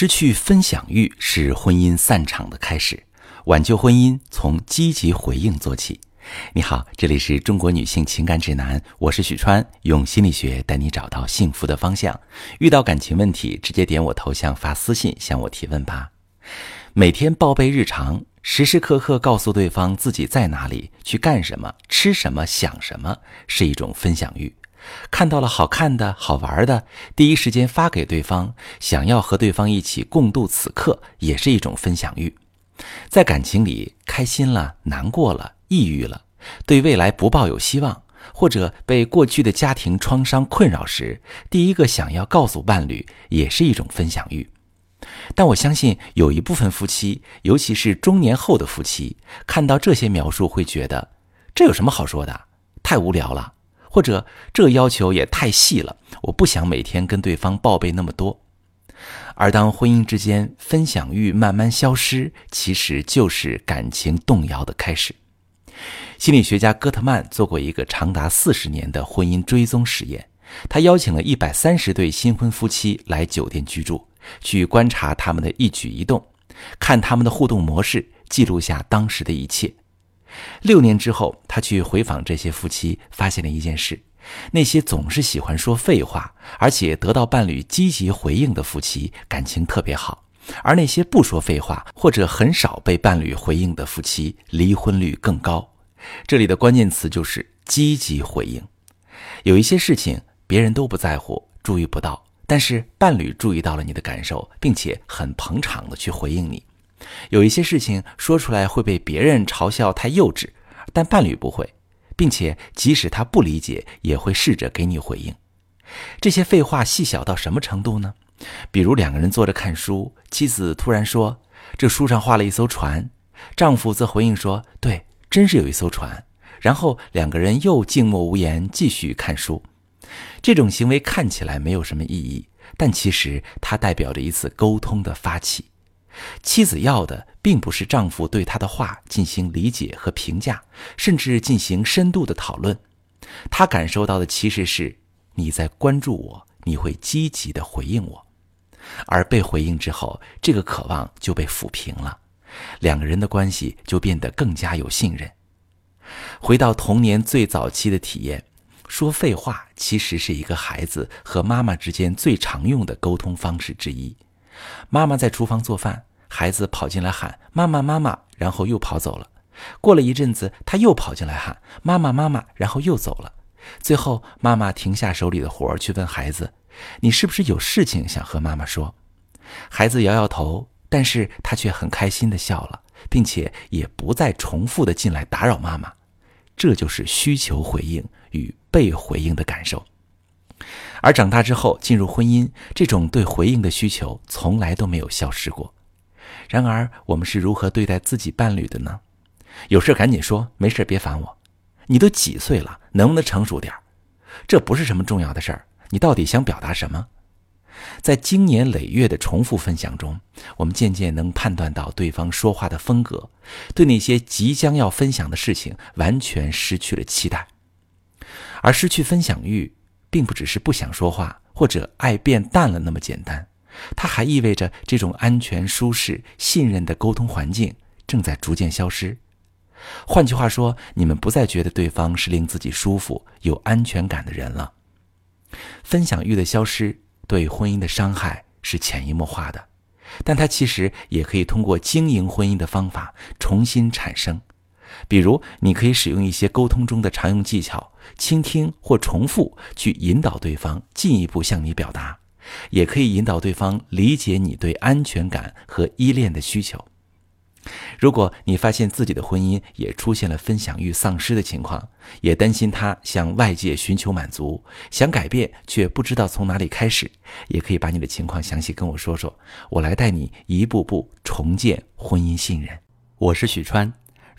失去分享欲是婚姻散场的开始，挽救婚姻从积极回应做起。你好，这里是中国女性情感指南，我是许川，用心理学带你找到幸福的方向。遇到感情问题，直接点我头像发私信向我提问吧。每天报备日常，时时刻刻告诉对方自己在哪里、去干什么、吃什么、想什么，是一种分享欲。看到了好看的、好玩的，第一时间发给对方，想要和对方一起共度此刻，也是一种分享欲。在感情里，开心了、难过了、抑郁了，对未来不抱有希望，或者被过去的家庭创伤困扰时，第一个想要告诉伴侣，也是一种分享欲。但我相信，有一部分夫妻，尤其是中年后的夫妻，看到这些描述会觉得，这有什么好说的？太无聊了。或者这要求也太细了，我不想每天跟对方报备那么多。而当婚姻之间分享欲慢慢消失，其实就是感情动摇的开始。心理学家戈特曼做过一个长达四十年的婚姻追踪实验，他邀请了一百三十对新婚夫妻来酒店居住，去观察他们的一举一动，看他们的互动模式，记录下当时的一切。六年之后，他去回访这些夫妻，发现了一件事：那些总是喜欢说废话，而且得到伴侣积极回应的夫妻，感情特别好；而那些不说废话或者很少被伴侣回应的夫妻，离婚率更高。这里的关键词就是积极回应。有一些事情别人都不在乎，注意不到，但是伴侣注意到了你的感受，并且很捧场的去回应你。有一些事情说出来会被别人嘲笑太幼稚，但伴侣不会，并且即使他不理解，也会试着给你回应。这些废话细小到什么程度呢？比如两个人坐着看书，妻子突然说：“这书上画了一艘船。”丈夫则回应说：“对，真是有一艘船。”然后两个人又静默无言，继续看书。这种行为看起来没有什么意义，但其实它代表着一次沟通的发起。妻子要的并不是丈夫对她的话进行理解和评价，甚至进行深度的讨论。她感受到的其实是你在关注我，你会积极的回应我。而被回应之后，这个渴望就被抚平了，两个人的关系就变得更加有信任。回到童年最早期的体验，说废话其实是一个孩子和妈妈之间最常用的沟通方式之一。妈妈在厨房做饭，孩子跑进来喊“妈妈，妈妈”，然后又跑走了。过了一阵子，他又跑进来喊“妈妈，妈妈”，然后又走了。最后，妈妈停下手里的活儿，去问孩子：“你是不是有事情想和妈妈说？”孩子摇摇头，但是他却很开心地笑了，并且也不再重复地进来打扰妈妈。这就是需求回应与被回应的感受。而长大之后进入婚姻，这种对回应的需求从来都没有消失过。然而，我们是如何对待自己伴侣的呢？有事赶紧说，没事别烦我。你都几岁了，能不能成熟点这不是什么重要的事儿。你到底想表达什么？在经年累月的重复分享中，我们渐渐能判断到对方说话的风格，对那些即将要分享的事情完全失去了期待，而失去分享欲。并不只是不想说话或者爱变淡了那么简单，它还意味着这种安全、舒适、信任的沟通环境正在逐渐消失。换句话说，你们不再觉得对方是令自己舒服、有安全感的人了。分享欲的消失对婚姻的伤害是潜移默化的，但它其实也可以通过经营婚姻的方法重新产生。比如，你可以使用一些沟通中的常用技巧，倾听或重复，去引导对方进一步向你表达；也可以引导对方理解你对安全感和依恋的需求。如果你发现自己的婚姻也出现了分享欲丧失的情况，也担心他向外界寻求满足，想改变却不知道从哪里开始，也可以把你的情况详细跟我说说，我来带你一步步重建婚姻信任。我是许川。